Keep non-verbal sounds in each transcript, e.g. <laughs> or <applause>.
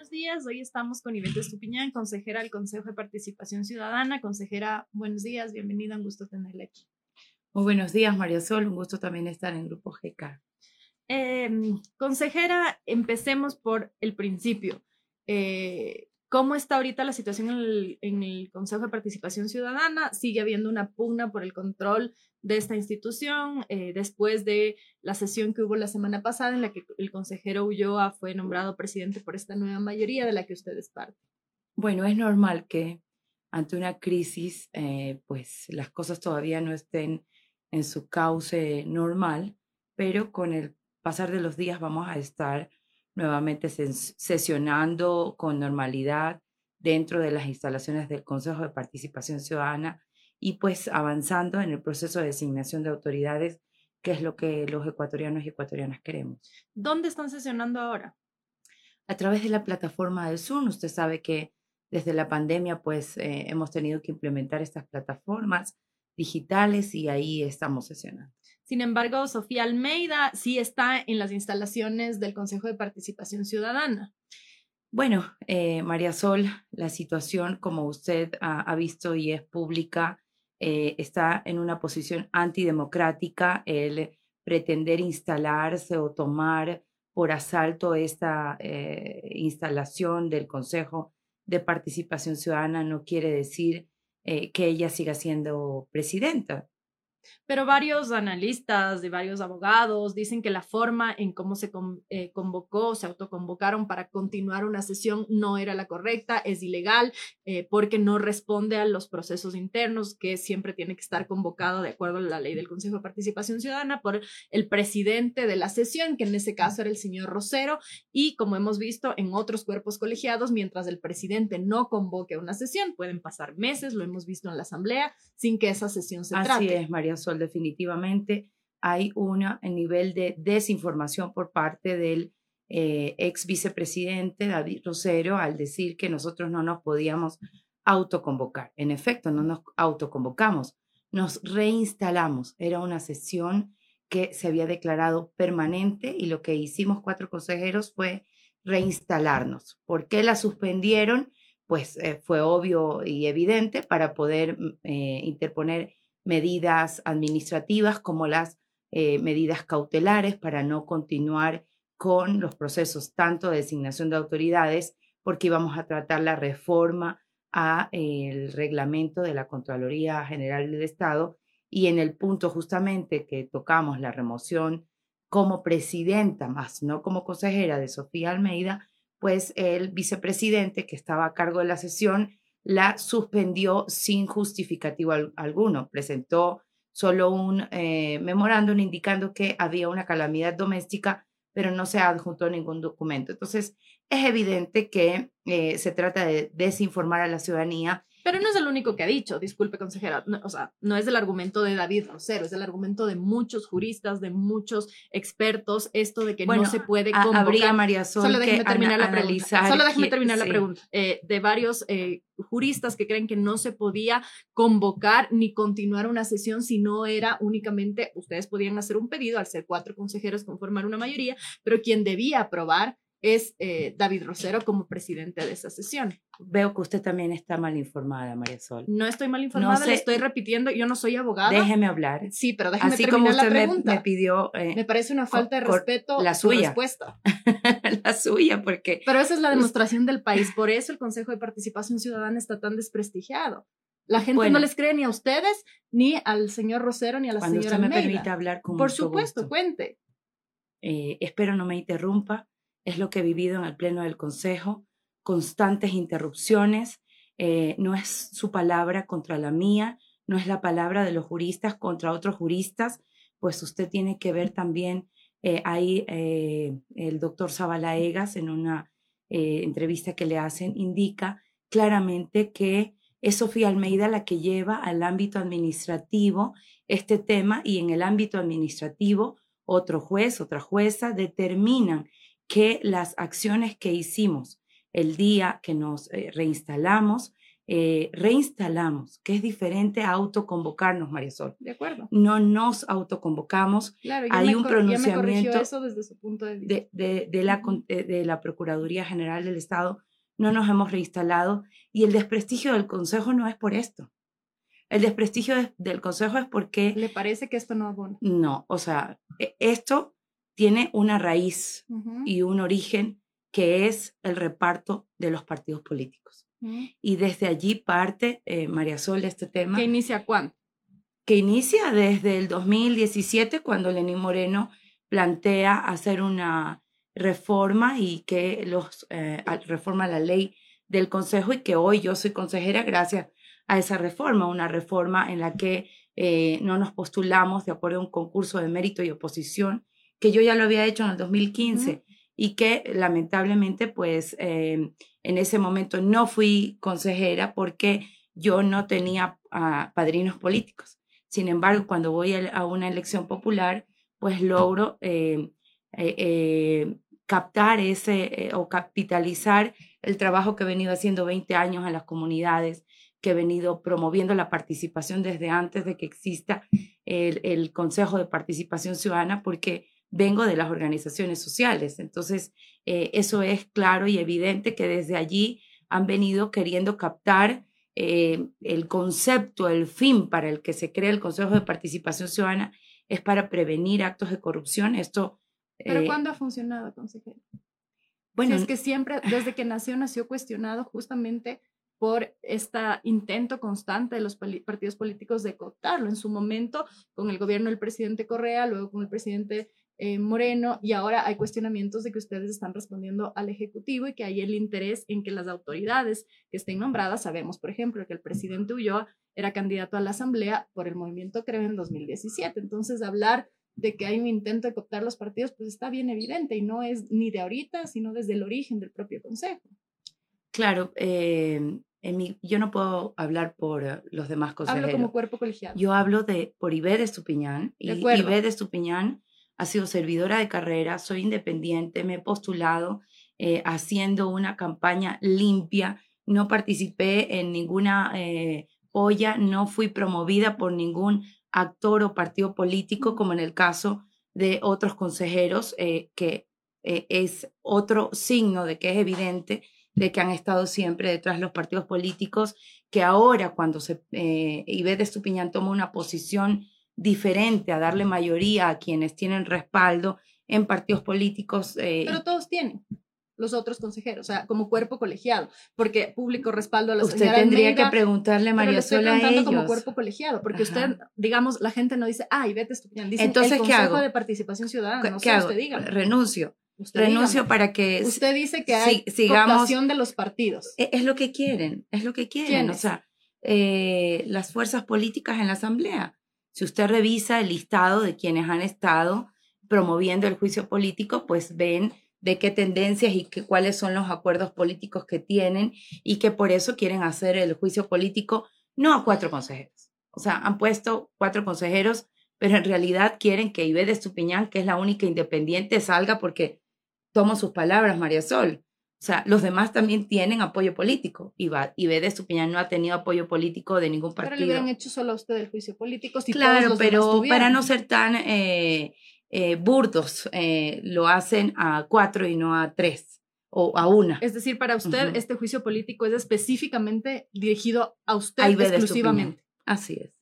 buenos días. Hoy estamos con Ivette Estupiñán, consejera del Consejo de Participación Ciudadana. Consejera, buenos días, bienvenida, un gusto tenerla aquí. Muy buenos días, María Sol, un gusto también estar en Grupo GK. Em, consejera, empecemos por el principio. Eh, ¿Cómo está ahorita la situación en el, Consejo de Participación Ciudadana? ¿Sigue habiendo una pugna por el control de esta institución eh, después de la sesión que hubo la semana pasada en la que el consejero Ulloa fue nombrado presidente por esta nueva mayoría de la que usted es parte? Bueno, es normal que ante una crisis, eh, pues las cosas todavía no estén en su cauce normal, pero con el pasar de los días vamos a estar nuevamente sesionando con normalidad dentro de las instalaciones del Consejo de Participación Ciudadana y pues avanzando en el proceso de designación de autoridades, que es lo que los ecuatorianos y ecuatorianas queremos. ¿Dónde están sesionando ahora? A través de la plataforma del Zoom. Usted sabe que desde la pandemia pues eh, hemos tenido que implementar estas plataformas digitales y ahí estamos sesionando. Sin embargo, Sofía Almeida sí está en las instalaciones del Consejo de Participación Ciudadana. Bueno, eh, María Sol, la situación, como usted ha, visto y es pública, eh, está en una posición antidemocrática. El pretender instalarse o tomar por asalto esta eh, instalación del Consejo de Participación Ciudadana no quiere decir que ella siga siendo presidenta. Pero varios analistas y varios abogados dicen que la forma en cómo se eh, convocó, se autoconvocaron para continuar una sesión no era la correcta, es ilegal, eh, porque no responde a los procesos internos que siempre tiene que estar convocado de acuerdo a la ley del Consejo de Participación Ciudadana por el presidente de la sesión, que en ese caso era el señor Rosero, y como hemos visto en otros cuerpos colegiados, mientras el presidente no convoque una sesión, pueden pasar meses, lo hemos visto en la Asamblea, sin que esa sesión se trate. Así es, María Sol, definitivamente hay un nivel de desinformación por parte del eh, ex vicepresidente David Rosero al decir que nosotros no nos podíamos autoconvocar. En efecto, no nos autoconvocamos, nos reinstalamos. Era una sesión que se había declarado permanente y lo que hicimos cuatro consejeros fue reinstalarnos. ¿Por qué la suspendieron? Pues eh, fue obvio y evidente para poder mm, eh, interponer medidas administrativas como las eh, medidas cautelares para no continuar con los procesos tanto de designación de autoridades, porque íbamos a tratar la reforma a el reglamento de la Contraloría General del Estado. Y en el punto justamente que tocamos la remoción como presidenta, más no como consejera de Sofía Almeida, pues el vicepresidente que estaba a cargo de la sesión la suspendió sin justificativo alguno. Presentó solo un eh, memorándum indicando que había una calamidad doméstica, pero no se adjuntó ningún documento. Entonces, es evidente que eh, se trata de desinformar a la ciudadanía pero no es el único que ha dicho, disculpe consejera, o sea, no es el argumento de David Rosero, es el argumento de muchos juristas, de muchos expertos, esto de que no se puede convocar. Habría María Sol Solo déjeme terminar la pregunta. Solo déjeme terminar la pregunta. Eh, de varios eh, juristas que creen que no se podía convocar ni continuar una sesión si no era únicamente, ustedes podían hacer un pedido al ser cuatro consejeros conformar una mayoría, pero quien debía aprobar es eh, David Rosero como presidente de esa sesión. Veo que usted también está mal informada, María Sol. No estoy mal informada, le estoy repitiendo, yo no soy abogada. Déjeme hablar. Sí, pero déjeme Así terminar como usted la pregunta. Me, pidió... Eh, me parece una falta de respeto la suya. respuesta. <laughs> la suya, porque... Pero esa es la demostración del país, por eso el Consejo de Participación Ciudadana está tan desprestigiado. La gente no les cree ni a ustedes, ni al señor Rosero, ni a la Cuando señora usted me permite hablar con Por supuesto, cuente. Eh, espero no me interrumpa es lo que he vivido en el Pleno del Consejo, constantes interrupciones, eh, no es su palabra contra la mía, no es la palabra de los juristas contra otros juristas, pues usted tiene que ver también, eh, ahí eh, el doctor Zabalaegas en una entrevista que le hacen indica claramente que es Sofía Almeida la que lleva al ámbito administrativo este tema y en el ámbito administrativo otro juez, otra jueza determinan que las acciones que hicimos el día que nos eh, reinstalamos eh, reinstalamos, que es diferente a autoconvocarnos, María Sol. De acuerdo. No nos autoconvocamos. Claro, Hay un pronunciamiento eso desde su punto de vista. De, de, la, de la Procuraduría General del Estado. No nos hemos reinstalado y el desprestigio del Consejo no es por esto. El desprestigio del Consejo es porque... ¿Le parece que esto no abona? No, o sea, e, esto tiene una raíz y un origen que es el reparto de los partidos políticos. Y desde allí parte, eh, María Sol, este tema. ¿Que inicia cuándo? Que inicia desde el 2017, cuando Lenín Moreno plantea hacer una reforma y que los eh, reforma la ley del Consejo y que hoy yo soy consejera gracias a esa reforma, una reforma en la que eh, no nos postulamos de acuerdo a un concurso de mérito y oposición, que yo ya lo había hecho en el 2015 y que lamentablemente pues em, en ese momento no fui consejera porque yo no tenía ah, padrinos políticos. Sin embargo, cuando voy a, una elección popular, pues logro eh, eh, captar ese o capitalizar el trabajo que he venido haciendo 20 años en las comunidades, que he venido promoviendo la participación desde antes de que exista el, Consejo de Participación Ciudadana, porque vengo de las organizaciones sociales. Entonces, eh, eso es claro y evidente que desde allí han venido queriendo captar eh, el concepto, el fin para el que se crea el Consejo de Participación Ciudadana es para prevenir actos de corrupción. Esto. ¿Pero eh, cuándo ha funcionado, consejero? Bueno, es que siempre, desde que nació, nació cuestionado justamente por este intento constante de los partidos políticos de cooptarlo. En su momento, con el gobierno del presidente Correa, luego con el presidente eh, Moreno, y ahora hay cuestionamientos de que ustedes están respondiendo al Ejecutivo y que hay el interés en que las autoridades que estén nombradas, sabemos, por ejemplo, que el presidente Ulloa era candidato a la Asamblea por el movimiento Creo en 2017. Entonces, hablar de que hay un intento de cooptar los partidos, pues está bien evidente y no es ni de ahorita, sino desde el origen del propio Consejo. Claro, eh, yo no puedo hablar por eh, los demás consejeros. Hablo como cuerpo colegiado. Yo hablo de, por Ibe de Estupiñán. Y Ibe de Estupiñán ha sido servidora de carrera, soy independiente, me he postulado eh, haciendo una campaña limpia, no participé en ninguna eh, olla, no fui promovida por ningún actor o partido político, como en el caso de otros consejeros, que es otro signo de que es evidente de que han estado siempre detrás de los partidos políticos, que ahora cuando se, eh, de Estupiñán toma una posición diferente a darle mayoría a quienes tienen respaldo en partidos políticos. Eh, Pero todos tienen los otros consejeros, o sea, como cuerpo colegiado, porque público respaldo a la usted tendría que preguntarle a María Sola a ellos. como cuerpo colegiado, porque usted, digamos, la gente no dice, ay, vete Estupiñán, dice Entonces, el Consejo de Participación Ciudadana, no sé, usted diga. Renuncio. Renuncio para que usted dice que hay sigamos, de los partidos. E, es, lo que quieren es lo que quieren o sea eh, las fuerzas políticas en la asamblea si usted revisa el listado de quienes han estado promoviendo el juicio político pues ven de qué tendencias y qué, cuáles son los acuerdos políticos que tienen y que por eso quieren hacer el juicio político no a cuatro consejeros o sea han puesto cuatro consejeros pero en realidad quieren que Ibe de que es la única independiente, salga porque tomo sus palabras, María Sol. O sea, los demás también tienen apoyo político. Y, va, y de Estupiñán no ha tenido apoyo político de ningún partido. Pero le hubieran hecho solo a usted el juicio político. Si claro, pero para no ser tan eh, eh, burdos, eh, lo hacen a cuatro y no a tres o a una. Es decir, para usted este juicio político es específicamente dirigido a usted exclusivamente. Así es.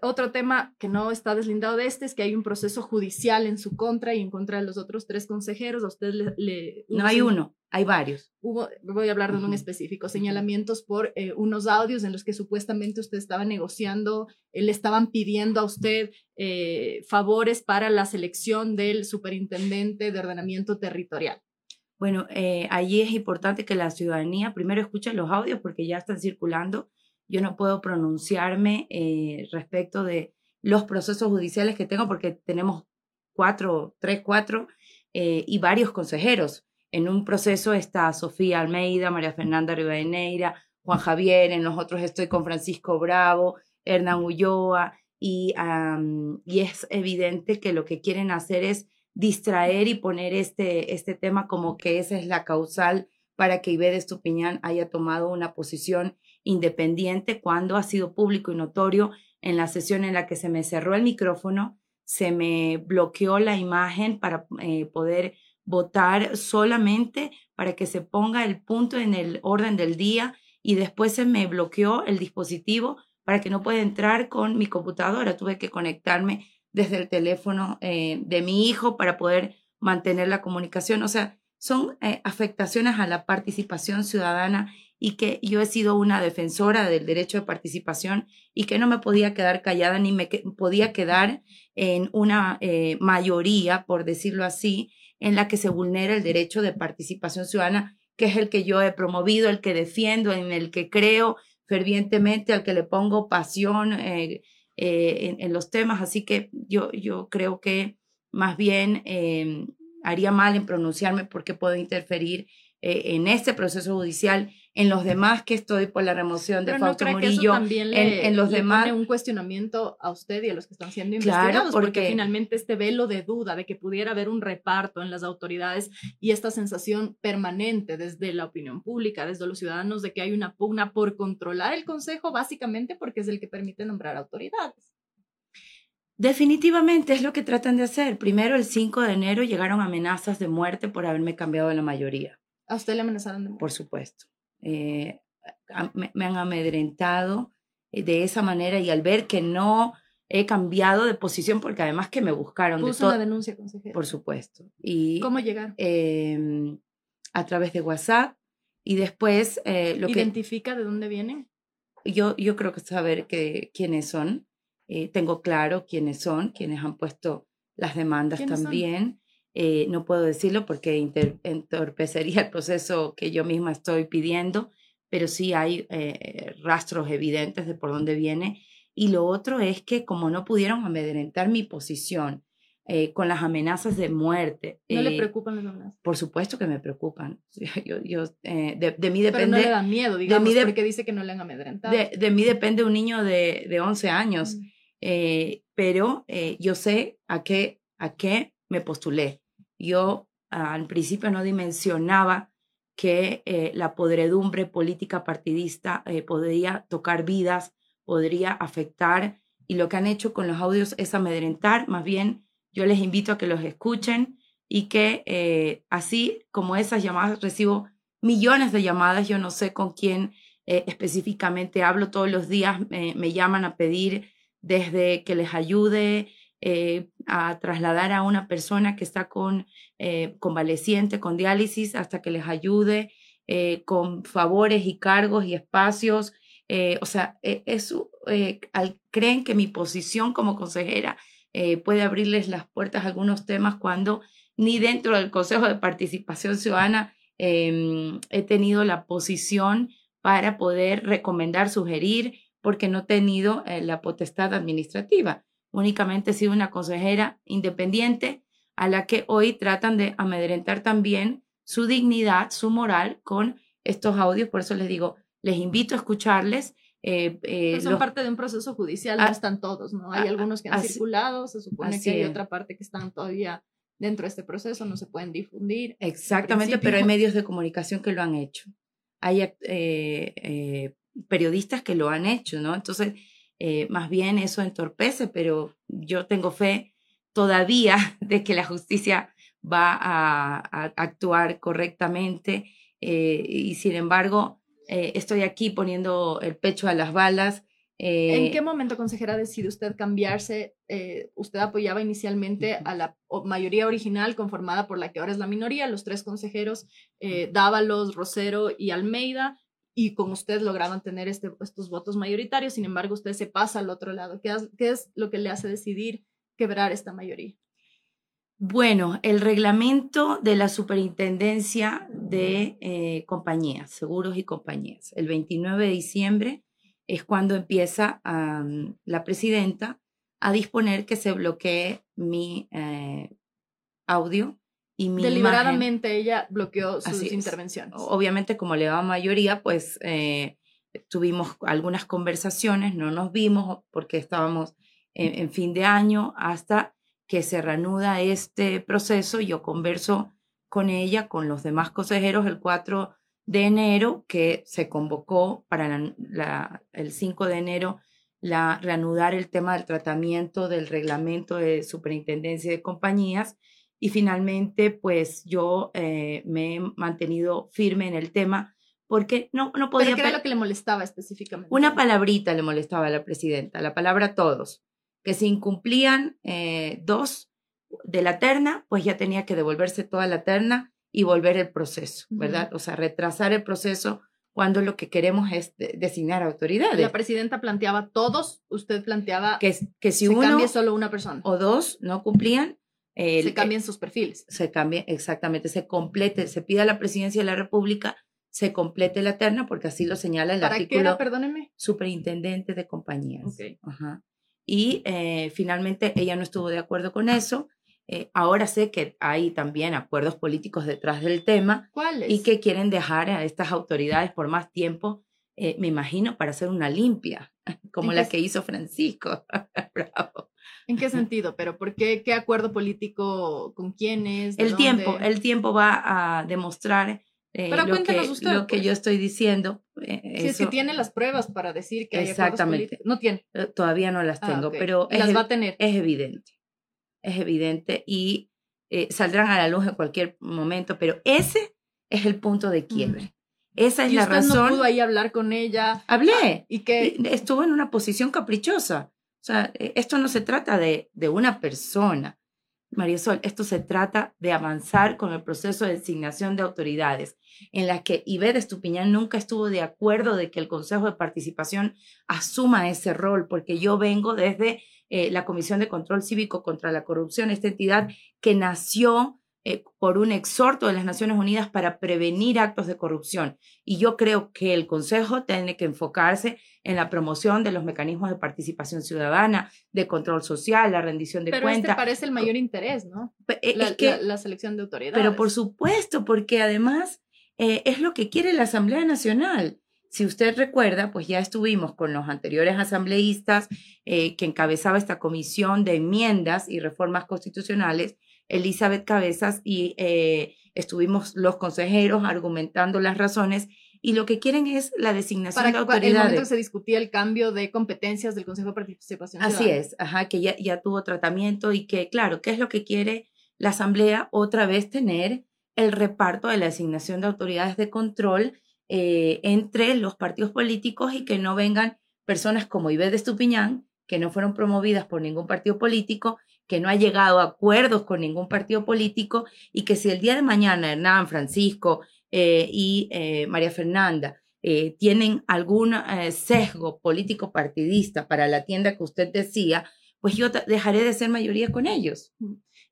Otro tema que no está deslindado de este es que hay un proceso judicial en su contra y en contra de los otros tres consejeros. A usted le... no hay uno, hay varios. Hubo, voy a hablar de uno en específico, señalamientos por eh, unos audios en los que supuestamente usted estaba negociando, eh, le estaban pidiendo a usted eh, favores para la selección del superintendente de ordenamiento territorial. Bueno, allí es importante que la ciudadanía primero escuche los audios porque ya están circulando yo no puedo pronunciarme eh, respecto de los procesos judiciales que tengo porque tenemos cuatro, tres, cuatro eh, y varios consejeros. En un proceso está Sofía Almeida, María Fernanda Rivadeneira, Juan Javier, en los otros estoy con Francisco Bravo, Hernán Ulloa, y, y es evidente que lo que quieren hacer es distraer y poner este, este tema como que esa es la causal para que Ibede Estupiñán haya tomado una posición independiente cuando ha sido público y notorio en la sesión en la que se me cerró el micrófono, se me bloqueó la imagen para eh, poder votar solamente para que se ponga el punto en el orden del día y después se me bloqueó el dispositivo para que no pueda entrar con mi computadora. Tuve que conectarme desde el teléfono eh, de mi hijo para poder mantener la comunicación. O sea, son eh, afectaciones a la participación ciudadana y que yo he sido una defensora del derecho de participación y que no me podía quedar callada ni me podía quedar en una eh, mayoría, por decirlo así, en la que se vulnera el derecho de participación ciudadana, que es el que yo he promovido, el que defiendo, en el que creo fervientemente, al que le pongo pasión eh, eh, en, los temas. Así que yo, yo creo que más bien haría mal en pronunciarme porque puedo interferir en este proceso judicial en los demás que estoy por la remoción de Fausto no Murillo, también en, los demás. Pone un cuestionamiento a usted y a los que están siendo investigados, porque, porque, finalmente este velo de duda de que pudiera haber un reparto en las autoridades y esta sensación permanente desde la opinión pública, desde los ciudadanos, de que hay una pugna por controlar el Consejo, básicamente porque es el que permite nombrar autoridades. Definitivamente es lo que tratan de hacer. Primero, el 5 de enero llegaron amenazas de muerte por haberme cambiado de la mayoría. ¿A usted le amenazaron de muerte? Por supuesto. Eh, me, han amedrentado eh, de esa manera y al ver que no he cambiado de posición, porque además que me buscaron. ¿Puso una denuncia, consejera? Por supuesto. Y, ¿Cómo llegar? Em, a través de WhatsApp y después eh, lo ¿Identifica de dónde vienen? Yo, yo creo que saber que, quiénes son. tengo claro quiénes son, quienes han puesto las demandas también. Eh, no puedo decirlo porque entorpecería el proceso que yo misma estoy pidiendo, pero sí hay eh, rastros evidentes de por dónde viene. Y lo otro es que como no pudieron amedrentar mi posición eh, con las amenazas de muerte. ¿No le preocupan las amenazas? Por supuesto que me preocupan. <laughs> Yo, yo de, mí depende... Pero no le da miedo, digamos, de porque dice que no le han amedrentado. De, mí depende un niño de, de 11 años, mm. pero yo sé a qué, a qué me postulé yo al principio no dimensionaba que eh, la podredumbre política partidista eh, podría tocar vidas, podría afectar, y lo que han hecho con los audios es amedrentar, más bien yo les invito a que los escuchen y que eh, así como esas llamadas, recibo millones de llamadas, yo no sé con quién específicamente hablo todos los días, me llaman a pedir desde que les ayude eh, a trasladar a una persona que está con eh, convaleciente, con diálisis, hasta que les ayude eh, con favores y cargos y espacios. o sea, e, eso, al, creen que mi posición como consejera puede abrirles las puertas a algunos temas cuando ni dentro del Consejo de Participación Ciudadana em, he tenido la posición para poder recomendar, sugerir, porque no he tenido la potestad administrativa únicamente he sido una consejera independiente a la que hoy tratan de amedrentar también su dignidad, su moral con estos audios. Por eso les digo, les invito a escucharles. Eh, eh son parte de un proceso judicial, no ah, están todos, ¿no? Hay ah, algunos que han circulado, se supone que hay otra parte que están todavía dentro de este proceso, no se pueden difundir. Exactamente, pero hay medios de comunicación que lo han hecho. Hay eh, eh, periodistas que lo han hecho, ¿no? Entonces, eh, más bien eso entorpece, pero yo tengo fe todavía <laughs> de que la justicia va a, actuar correctamente eh, y sin embargo eh, estoy aquí poniendo el pecho a las balas. ¿En qué momento, consejera, decide usted cambiarse? usted apoyaba inicialmente a la mayoría original conformada por la que ahora es la minoría, los tres consejeros, Dávalos, Rosero y Almeida y con usted lograban tener este, estos votos mayoritarios, sin embargo usted se pasa al otro lado. ¿Qué, ¿Qué, es lo que le hace decidir quebrar esta mayoría? Bueno, el reglamento de la superintendencia de eh, compañías, seguros y compañías. El 29 de diciembre es cuando empieza la presidenta a disponer que se bloquee mi eh, audio y Deliberadamente ella bloqueó sus intervenciones. Obviamente, como le daba mayoría, pues eh, tuvimos algunas conversaciones, no nos vimos porque estábamos en, fin de año hasta que se reanuda este proceso. Yo converso con ella, con los demás consejeros, el 4 de enero que se convocó para el 5 de enero la, reanudar el tema del tratamiento del reglamento de superintendencia de compañías y finalmente pues yo eh, me he mantenido firme en el tema porque no, no podía... ¿Pero qué era lo que le molestaba específicamente? Una palabrita le molestaba a la presidenta, la palabra todos, que si incumplían eh, dos de la terna, pues ya tenía que devolverse toda la terna y volver el proceso, ¿verdad? O sea, retrasar el proceso cuando lo que queremos es designar autoridades. La presidenta planteaba todos, usted planteaba que, que si uno cambie solo una persona o dos no cumplían, se cambien sus perfiles. Se cambia, exactamente, se complete, se pide a la presidencia de la República, se complete la terna, porque así lo señala el ¿Para artículo. Qué era, perdóneme? Superintendente de compañías. Ajá. Y eh, finalmente ella no estuvo de acuerdo con eso. Eh, ahora sé que hay también acuerdos políticos detrás del tema. ¿Cuáles? Y que quieren dejar a estas autoridades por más tiempo, eh, me imagino, para hacer una limpia, <laughs> como la que hizo Francisco. <laughs> Bravo. ¿En qué sentido? ¿Pero por qué? ¿Qué acuerdo político? ¿Con quiénes? El tiempo, el tiempo va a demostrar eh, lo, que, usted, lo que yo pues. estoy diciendo. Eh, si es que tiene las pruebas para decir que hay Exactamente. No tiene. Todavía no las ah, tengo, pero las va a tener. Es evidente. Es evidente y saldrán a la luz en cualquier momento, pero ese es el punto de quiebre. Esa es la razón. no pudo ahí hablar con ella. Hablé. Y que estuvo en una posición caprichosa. O sea, e, esto no se trata de, de una persona, María Sol, esto se trata de avanzar con el proceso de designación de autoridades, en la que Ivette Estupiñán nunca estuvo de acuerdo de que el Consejo de Participación asuma ese rol, porque yo vengo desde eh, la Comisión de Control Cívico contra la Corrupción, esta entidad que nació eh, por un exhorto de las Naciones Unidas para prevenir actos de corrupción. Y yo creo que el Consejo tiene que enfocarse en la promoción de los mecanismos de participación ciudadana, de control social, la rendición de cuentas. Pero este parece el mayor interés, ¿no? Eh, la, selección de autoridades. Pero por supuesto, porque además eh, es lo que quiere la Asamblea Nacional. Si usted recuerda, pues ya estuvimos con los anteriores asambleístas que encabezaba esta comisión de enmiendas y reformas constitucionales Elizabeth Cabezas y eh, estuvimos los consejeros argumentando las razones y lo que quieren es la designación de autoridades. En el momento que se discutía el cambio de competencias del Consejo de Participación Así es, ajá, que ya, ya tuvo tratamiento y que, claro, ¿qué es lo que quiere la Asamblea? Otra vez tener el reparto de la designación de autoridades de control eh, entre los partidos políticos y que no vengan personas como Ibe de Estupiñán, que no fueron promovidas por ningún partido político que no ha llegado a acuerdos con ningún partido político y que si el día de mañana Hernán, Francisco eh, y eh, María Fernanda eh, tienen algún sesgo político partidista para la tienda que usted decía, pues yo dejaré de ser mayoría con ellos.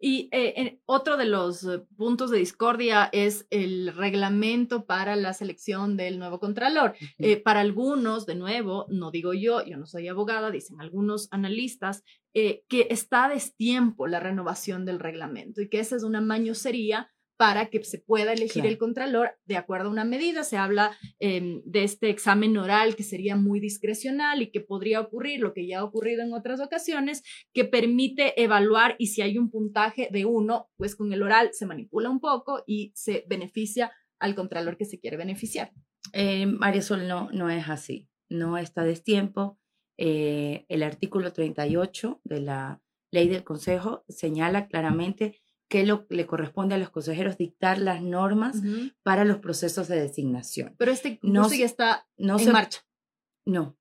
Y eh, otro de los eh, puntos de discordia es el reglamento para la selección del nuevo contralor. Eh, para algunos, de nuevo, no digo yo, yo no soy abogada, dicen algunos analistas, que está a destiempo la renovación del reglamento y que esa es una mañosería para que se pueda elegir el contralor de acuerdo a una medida. Se habla em, de este examen oral que sería muy discrecional y que podría ocurrir, lo que ya ha ocurrido en otras ocasiones, que permite evaluar y si hay un puntaje de uno, pues con el oral se manipula un poco y se beneficia al contralor que se quiere beneficiar. Eh, María Sol, no, no es así. No está destiempo. Eh, el artículo 38 de la ley del Consejo señala claramente que lo, le corresponde a los consejeros dictar las normas para los procesos de designación. Pero este no ya está no en marcha. No.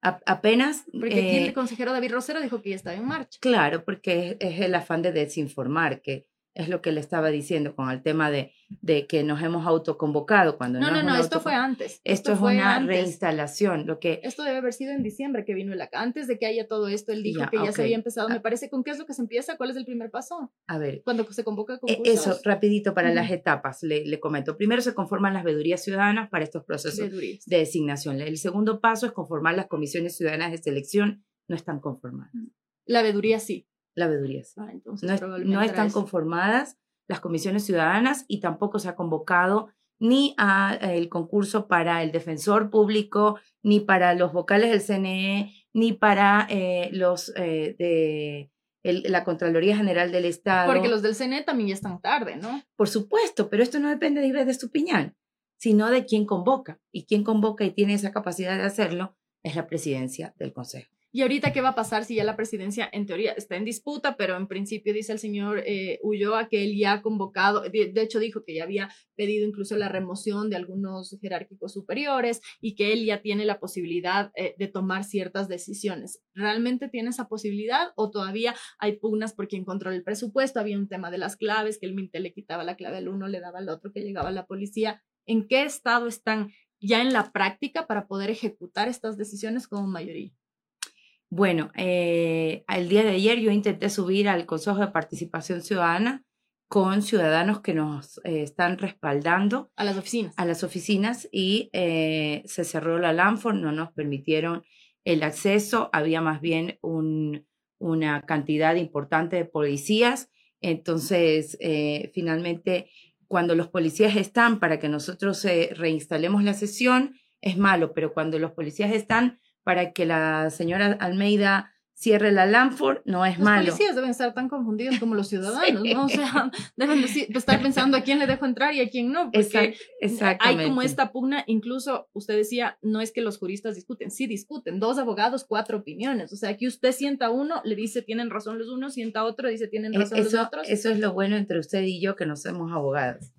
apenas. Porque aquí el eh, consejero David Rosero dijo que ya estaba en marcha. Claro, porque es el afán de desinformar, que es lo que le estaba diciendo con el tema de, de que nos hemos autoconvocado cuando no. No, no, no, esto fue antes. Esto, es una reinstalación. Lo que... Esto debe haber sido en diciembre que vino el acá. Antes de que haya todo esto, él dijo que ya se había empezado. Me ah. parece, ¿con qué es lo que se empieza? ¿Cuál es el primer paso? A ver. Cuando se convoca e, concursos. Eso, rapidito para las etapas, le, le, comento. Primero se conforman las vedurías ciudadanas para estos procesos de designación. El segundo paso es conformar las comisiones ciudadanas de selección. No están conformadas. La veeduría sí. La. Ah, no, no están conformadas las comisiones ciudadanas y tampoco se ha convocado ni al concurso para el defensor público, ni para los vocales del CNE, ni para eh, los eh, de la Contraloría General del Estado. Porque los del CNE también ya están tarde, ¿no? Por supuesto, pero esto no depende de Ives de Estupiñán. sino de quién convoca. Y quién convoca y tiene esa capacidad de hacerlo es la presidencia del Consejo. Y ahorita, ¿qué va a pasar si ya la presidencia, en teoría, está en disputa, pero en principio dice el señor eh, Ulloa que él ya ha convocado, de, hecho dijo que ya había pedido incluso la remoción de algunos jerárquicos superiores y que él ya tiene la posibilidad eh, de tomar ciertas decisiones. ¿Realmente tiene esa posibilidad o todavía hay pugnas por quien controla el presupuesto? Había un tema de las claves, que el MINTE le quitaba la clave al uno, le daba al otro, que llegaba la policía. ¿En qué estado están ya en la práctica para poder ejecutar estas decisiones como mayoría? Bueno, eh, el día de ayer yo intenté subir al Consejo de Participación Ciudadana con ciudadanos que nos eh, están respaldando. A las oficinas. A las oficinas y eh, se cerró la Lanford, no nos permitieron el acceso, había más bien un, una cantidad importante de policías. Entonces, finalmente, cuando los policías están para que nosotros reinstalemos la sesión, es malo, pero cuando los policías están para que la señora Almeida cierre la Lanford, no es malo. Los policías deben estar tan confundidos como los ciudadanos, ¿no? O sea, <laughs> deben estar pensando a quién le dejo entrar y a quién no, porque hay como esta pugna, incluso usted decía, no es que los juristas discuten, sí discuten, dos abogados, cuatro opiniones, o sea, aquí usted sienta uno, le dice tienen razón los unos, sienta otro, dice tienen e, razón los otros. Eso es lo bueno entre usted y yo, que no somos abogados.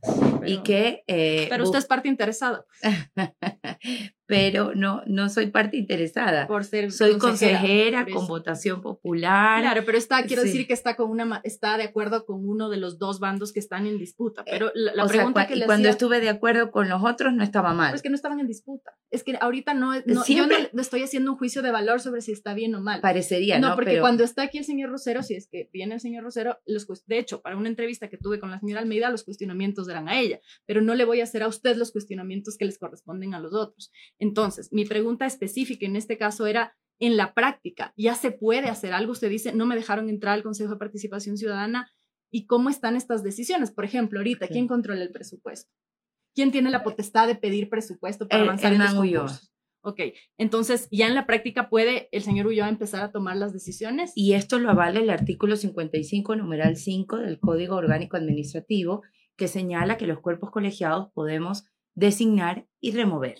y que... Eh, pero usted es parte interesada. <laughs> pero no, no soy parte interesada. Por ser soy consejera, con votación popular. Claro, pero está, quiero decir que está con una, está de acuerdo con uno de los dos bandos que están en disputa. Pero eh, la, pregunta que y cuando estuve de acuerdo con los otros no estaba mal. Es que no estaban en disputa. Es que ahorita no, no yo no estoy haciendo un juicio de valor sobre si está bien o mal. Parecería, ¿no? No, porque cuando está aquí el señor Rosero, si es que viene el señor Rosero, los, de hecho, para una entrevista que tuve con la señora Almeida, los cuestionamientos eran a ella, pero no le voy a hacer a usted los cuestionamientos que les corresponden a los otros. Entonces, mi pregunta específica en este caso era, en la práctica, ¿ya se puede hacer algo? Usted dice, no me dejaron entrar al Consejo de Participación Ciudadana. ¿Y cómo están estas decisiones? Por ejemplo, ahorita, ¿quién controla el presupuesto? ¿Quién tiene la potestad de pedir presupuesto para avanzar en los concursos? Ok, entonces ya en la práctica puede el señor Ulloa empezar a tomar las decisiones. Y esto lo avala el artículo 55, numeral 5 del Código Orgánico Administrativo, que señala que los cuerpos colegiados podemos designar y remover.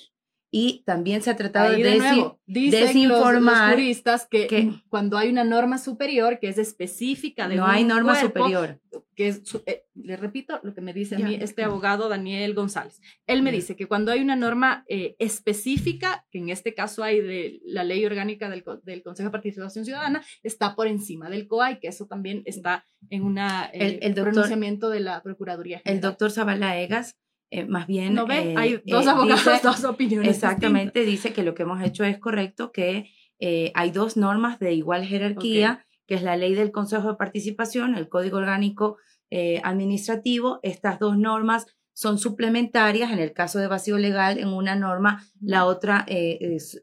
Y también se ha tratado de, desinformar. Los, juristas que, cuando hay una norma superior que es específica de no hay norma superior que es, eh, le repito lo que me dice a mí este abogado Daniel González. Él me dice que cuando hay una norma eh, específica, que en este caso hay de la ley orgánica del, del, Consejo de Participación Ciudadana, está por encima del COA y que eso también está en una, el, eh, pronunciamiento de la Procuraduría. El doctor Zavala Egas eh, más bien... ¿No ve? Eh, hay dos eh, abogados, <laughs> dos opiniones. Exactamente, dice que lo que hemos hecho es correcto, que hay dos normas de igual jerarquía, que es la ley del Consejo de Participación, el Código Orgánico Administrativo. Estas dos normas son suplementarias, en el caso de vacío legal, en una norma, la otra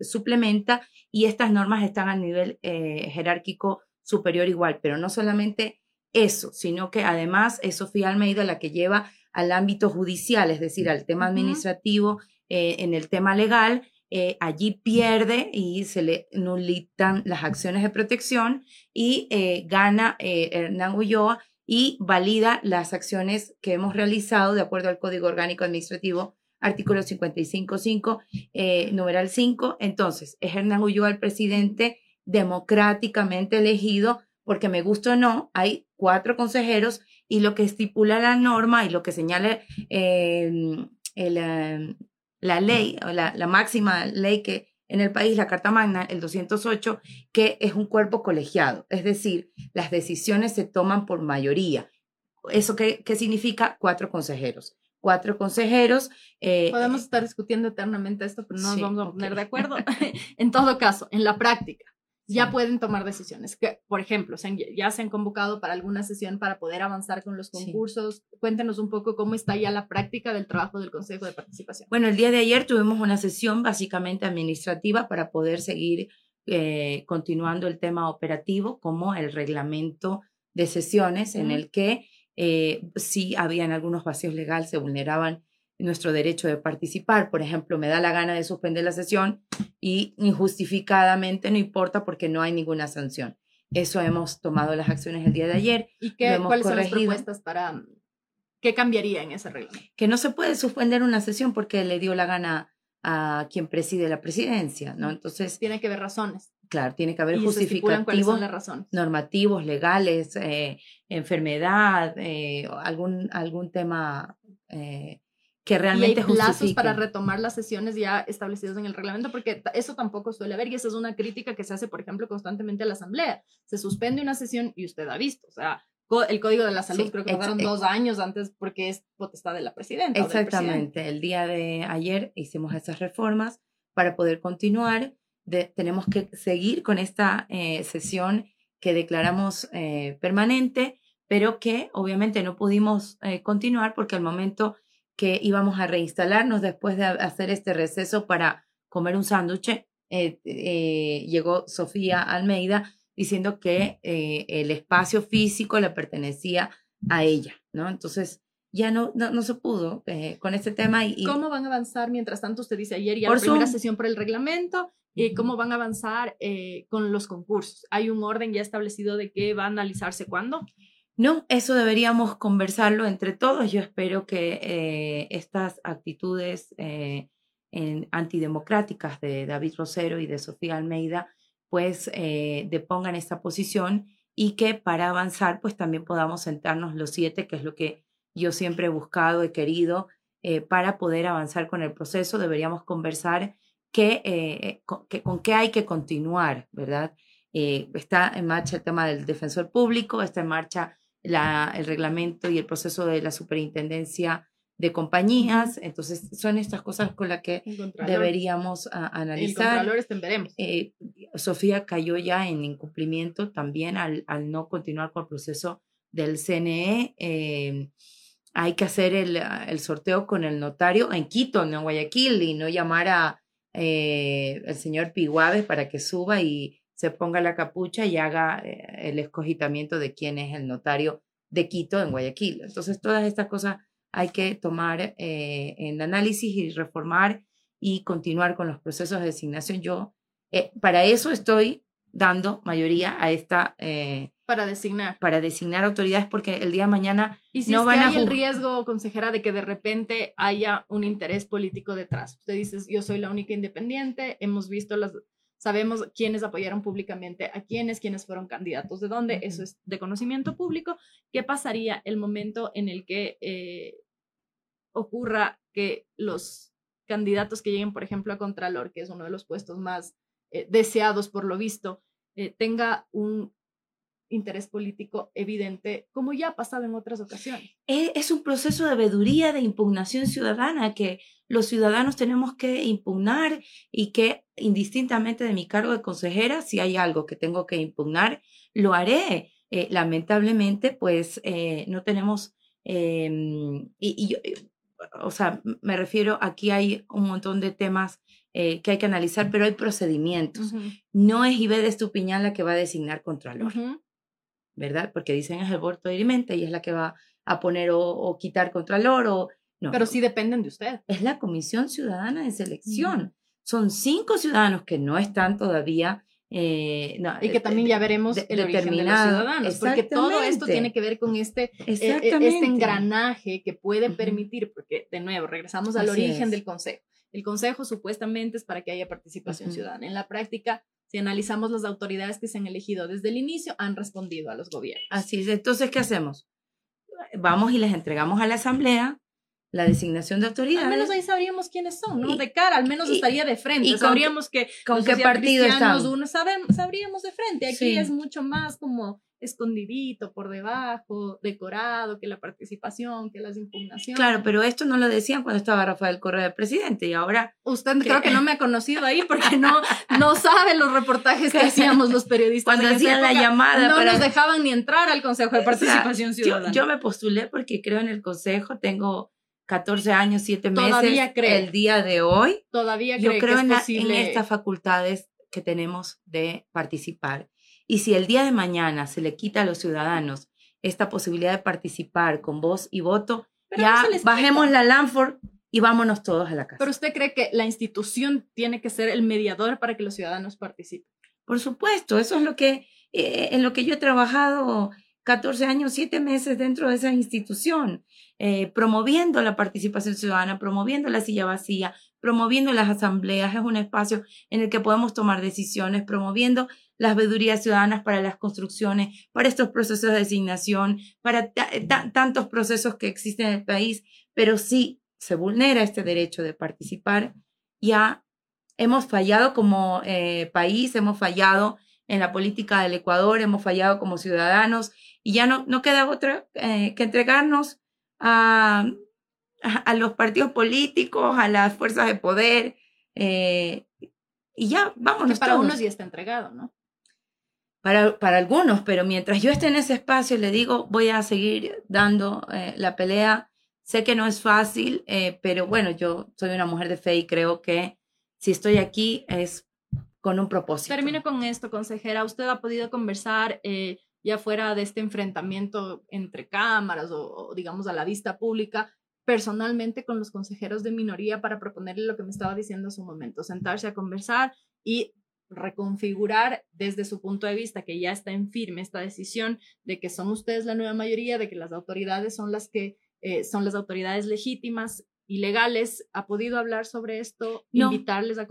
suplementa, y estas normas están a nivel jerárquico superior igual, pero no solamente eso, sino que además es Sofía Almeida la que lleva al ámbito judicial, es decir, al tema administrativo, eh, en el tema legal, eh, allí pierde y se le nulitan las acciones de protección y eh, gana Hernán Ulloa y valida las acciones que hemos realizado de acuerdo al Código Orgánico Administrativo, artículo 55.5, numeral 5. Entonces, es Hernán Ulloa el presidente democráticamente elegido, porque me gusta o no, hay cuatro consejeros y lo que estipula la norma y lo que señala em, em, la ley, la, la máxima ley que en el país, la Carta Magna, el 208, que es un cuerpo colegiado, es decir, las decisiones se toman por mayoría. ¿Eso qué, qué significa? Cuatro consejeros. Cuatro consejeros. Eh, Podemos estar discutiendo eternamente esto, pero no nos vamos a poner de acuerdo. <laughs> <laughs> en todo caso, en la práctica, ya pueden tomar decisiones. Que, por ejemplo, ya se han convocado para alguna sesión para poder avanzar con los concursos. Cuéntenos un poco cómo está ya la práctica del trabajo del Consejo de Participación. Bueno, el día de ayer tuvimos una sesión básicamente administrativa para poder seguir eh, continuando el tema operativo como el reglamento de sesiones en el que eh, sí habían algunos vacíos legales, se vulneraban nuestro derecho de participar. Por ejemplo, me da la gana de suspender la sesión y injustificadamente no importa porque no hay ninguna sanción. Eso hemos tomado las acciones el día de ayer. ¿Y qué, cuáles son las propuestas para, ¿Qué cambiaría en ese reglamento? Que no se puede suspender una sesión porque le dio la gana a quien preside la presidencia, ¿no? Entonces... Tiene que haber razones. Claro, tiene que haber justificativos normativos, legales, eh, enfermedad, eh, algún, algún tema eh, que realmente y hay plazos para retomar las sesiones ya establecidas en el reglamento, porque eso tampoco suele haber, y esa es una crítica que se hace, por ejemplo, constantemente a la Asamblea. Se suspende una sesión y usted ha visto, o sea, el Código de la Salud, creo que pasaron dos años antes porque es potestad de la presidenta. Exactamente, el día de ayer hicimos esas reformas para poder continuar. tenemos que seguir con esta eh, sesión que declaramos eh, permanente, pero que obviamente no pudimos eh, continuar porque al momento que íbamos a reinstalarnos después de hacer este receso para comer un sándwich, llegó Sofía Almeida diciendo que eh, el espacio físico le pertenecía a ella, ¿no? Entonces, ya no, no, se pudo eh, con este tema. Y, ¿Cómo van a avanzar? Mientras tanto, usted dice ayer ya la primera sesión por el reglamento, y ¿cómo van a avanzar eh, con los concursos? ¿Hay un orden ya establecido de qué va a analizarse cuándo? No, eso deberíamos conversarlo entre todos. Yo espero que estas actitudes en, antidemocráticas de David Rosero y de Sofía Almeida pues eh, depongan esta posición y que para avanzar pues también podamos sentarnos los siete, que es lo que yo siempre he buscado, he querido, eh, para poder avanzar con el proceso deberíamos conversar que, eh, con, qué hay que continuar, ¿verdad? está en marcha el tema del defensor público, está en marcha la, el reglamento y el proceso de la superintendencia de compañías. Entonces, son estas cosas con las que deberíamos analizar. veremos. Eh, Sofía cayó ya en incumplimiento también al, al, no continuar con el proceso del CNE. Eh, hay que hacer el, el, sorteo con el notario en Quito, en Guayaquil, y no llamar a eh, el señor Piguave para que suba y se ponga la capucha y haga el escogitamiento de quién es el notario de Quito en Guayaquil. Entonces, todas estas cosas hay que tomar eh, en análisis y reformar y continuar con los procesos de designación. Yo eh, para eso estoy dando mayoría a esta... Eh, para designar. Para designar autoridades porque el día de mañana ¿Y si no van hay el riesgo, consejera, de que de repente haya un interés político detrás. Usted dice, yo soy la única independiente, hemos visto las... Sabemos quiénes apoyaron públicamente a quiénes, quiénes fueron candidatos de dónde, eso es de conocimiento público. ¿Qué pasaría el momento en el que ocurra que los candidatos que lleguen, por ejemplo, a Contralor, que es uno de los puestos más eh, deseados por lo visto, eh, tenga un interés político evidente, como ya ha pasado en otras ocasiones. E, es un proceso de veeduría, de impugnación ciudadana, que los ciudadanos tenemos que impugnar y que indistintamente de mi cargo de consejera, si hay algo que tengo que impugnar, lo haré. Eh, lamentablemente, pues no tenemos, em, y, y, o sea, me refiero, aquí hay un montón de temas eh, que hay que analizar, pero hay procedimientos. No es Ibe Estupiñán la que va a designar Contralor, ¿verdad? Porque dicen es el voto de y es la que va a poner o, quitar Contralor o... No, pero sí dependen de usted. Es la Comisión Ciudadana de Selección. Son cinco ciudadanos que no están todavía eh, no, y que también ya veremos el origen de los ciudadanos, porque todo esto tiene que ver con este, eh, este engranaje que puede permitir, porque de nuevo, regresamos al origen del Consejo. El Consejo supuestamente es para que haya participación ciudadana. En la práctica, si analizamos las autoridades que se han elegido desde el inicio, han respondido a los gobiernos. Así es. Entonces, ¿qué hacemos? Vamos y les entregamos a la Asamblea la designación de autoridades. Al menos ahí sabríamos quiénes son, ¿no? de cara, al menos estaría de frente. Y sabríamos que con qué partido están. Uno, sabríamos de frente. Aquí es mucho más como escondidito por debajo, decorado, que la participación, que las impugnaciones. Claro, pero esto no lo decían cuando estaba Rafael Correa de presidente y ahora... Usted creo que no me ha conocido ahí porque no, no sabe los reportajes que hacíamos los periodistas. Cuando hacían la llamada. No nos dejaban ni entrar al Consejo de Participación Ciudadana. Yo, me postulé porque creo en el Consejo, tengo 14 años, 7 meses, Todavía el día de hoy. Todavía Yo creo en, en estas facultades que tenemos de participar. Y si el día de mañana se le quita a los ciudadanos esta posibilidad de participar con voz y voto, ya bajemos la Lanford y vámonos todos a la casa. Pero usted cree que la institución tiene que ser el mediador para que los ciudadanos participen. Por supuesto, eso es lo que eh, en lo que yo he trabajado 14 años, 7 meses dentro de esa institución, eh, promoviendo la participación ciudadana, promoviendo la silla vacía, promoviendo las asambleas. Es un espacio en el que podemos tomar decisiones, promoviendo las vedurías ciudadanas para las construcciones, para estos procesos de designación, para tantos procesos que existen en el país, pero sí se vulnera este derecho de participar. Ya hemos fallado como eh, país, hemos fallado en la política del Ecuador, hemos fallado como ciudadanos y ya no, no queda otra eh, que entregarnos a, a, los partidos políticos, a las fuerzas de poder eh, y ya, vámonos. Que para unos ya está entregado, ¿no? Para, para, algunos, pero mientras yo esté en ese espacio, le digo, voy a seguir dando eh, la pelea. Sé que no es fácil, pero bueno, yo soy una mujer de fe y creo que si estoy aquí es con un propósito. Termino con esto, consejera. ¿Usted ha podido conversar eh, ya fuera de este enfrentamiento entre cámaras o, digamos a la vista pública, personalmente con los consejeros de minoría para proponerle lo que me estaba diciendo hace un momento, sentarse a conversar y reconfigurar desde su punto de vista que ya está en firme esta decisión de que son ustedes la nueva mayoría, de que las autoridades son las que eh, son las autoridades legítimas ilegales, ¿ha podido hablar sobre esto? ¿Invitarles a,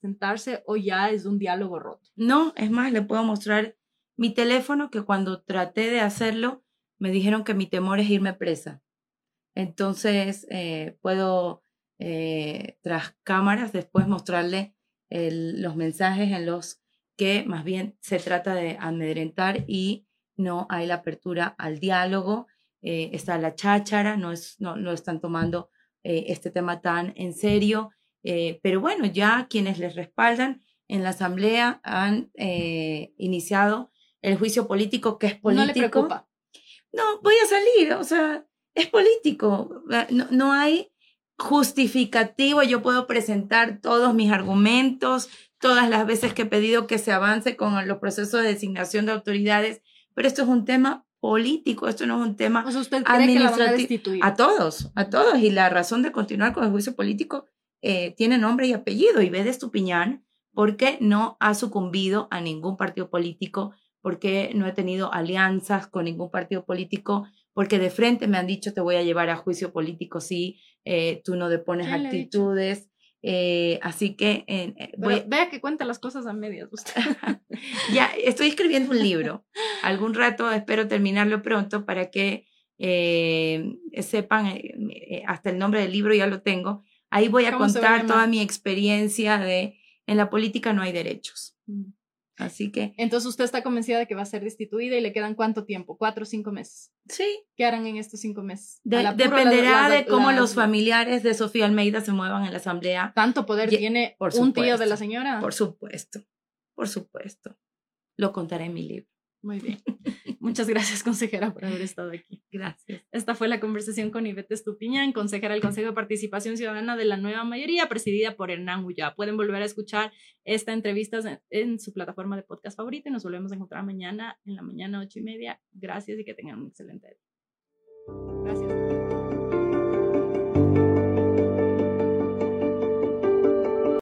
sentarse o ya es un diálogo roto? No, es más, le puedo mostrar mi teléfono que cuando traté de hacerlo me dijeron que mi temor es irme presa. Entonces, eh, puedo eh, tras cámaras después mostrarle los mensajes en los que más bien se trata de amedrentar y no hay la apertura al diálogo. Eh, está la cháchara, no, es, no, no están tomando este tema tan en serio. Pero bueno, ya quienes les respaldan en la Asamblea han iniciado el juicio político que es político. No le preocupa. No, voy a salir, o sea, es político. No, no hay justificativo, yo puedo presentar todos mis argumentos, todas las veces que he pedido que se avance con los procesos de designación de autoridades, pero esto es un tema político, esto no es un tema o usted cree que la van a, todos, a todos. Y la razón de continuar con el juicio político eh, tiene nombre y apellido. Y ve de Estupiñán porque no ha sucumbido a ningún partido político, porque no he tenido alianzas con ningún partido político, porque de frente me han dicho te voy a llevar a juicio político si eh, tú no depones actitudes. Eh, así que... Eh, vea que cuenta las cosas a medias usted. <laughs> ya, estoy escribiendo un libro. Algún rato espero terminarlo pronto para que eh, sepan, hasta el nombre del libro ya lo tengo. Ahí voy a contar toda mi experiencia de en la política no hay derechos. Mm. Así que. Entonces usted está convencida de que va a ser destituida y le quedan cuánto tiempo, cuatro o cinco meses. Sí. ¿Qué harán en estos cinco meses? dependerá de cómo los familiares de Sofía Almeida se muevan en la asamblea. ¿Tanto poder tiene un tío de la señora? Por supuesto, por supuesto. Lo contaré en mi libro. Muy bien. <laughs> Muchas gracias, consejera, por haber estado aquí. Gracias. Esta fue la conversación con Ivette Estupiñán, consejera del Consejo de Participación Ciudadana de la Nueva Mayoría, presidida por Hernán Ullá. Pueden volver a escuchar esta entrevista en, su plataforma de podcast favorita y nos volvemos a encontrar mañana en la mañana, ocho y media. Gracias y que tengan un excelente día. Gracias.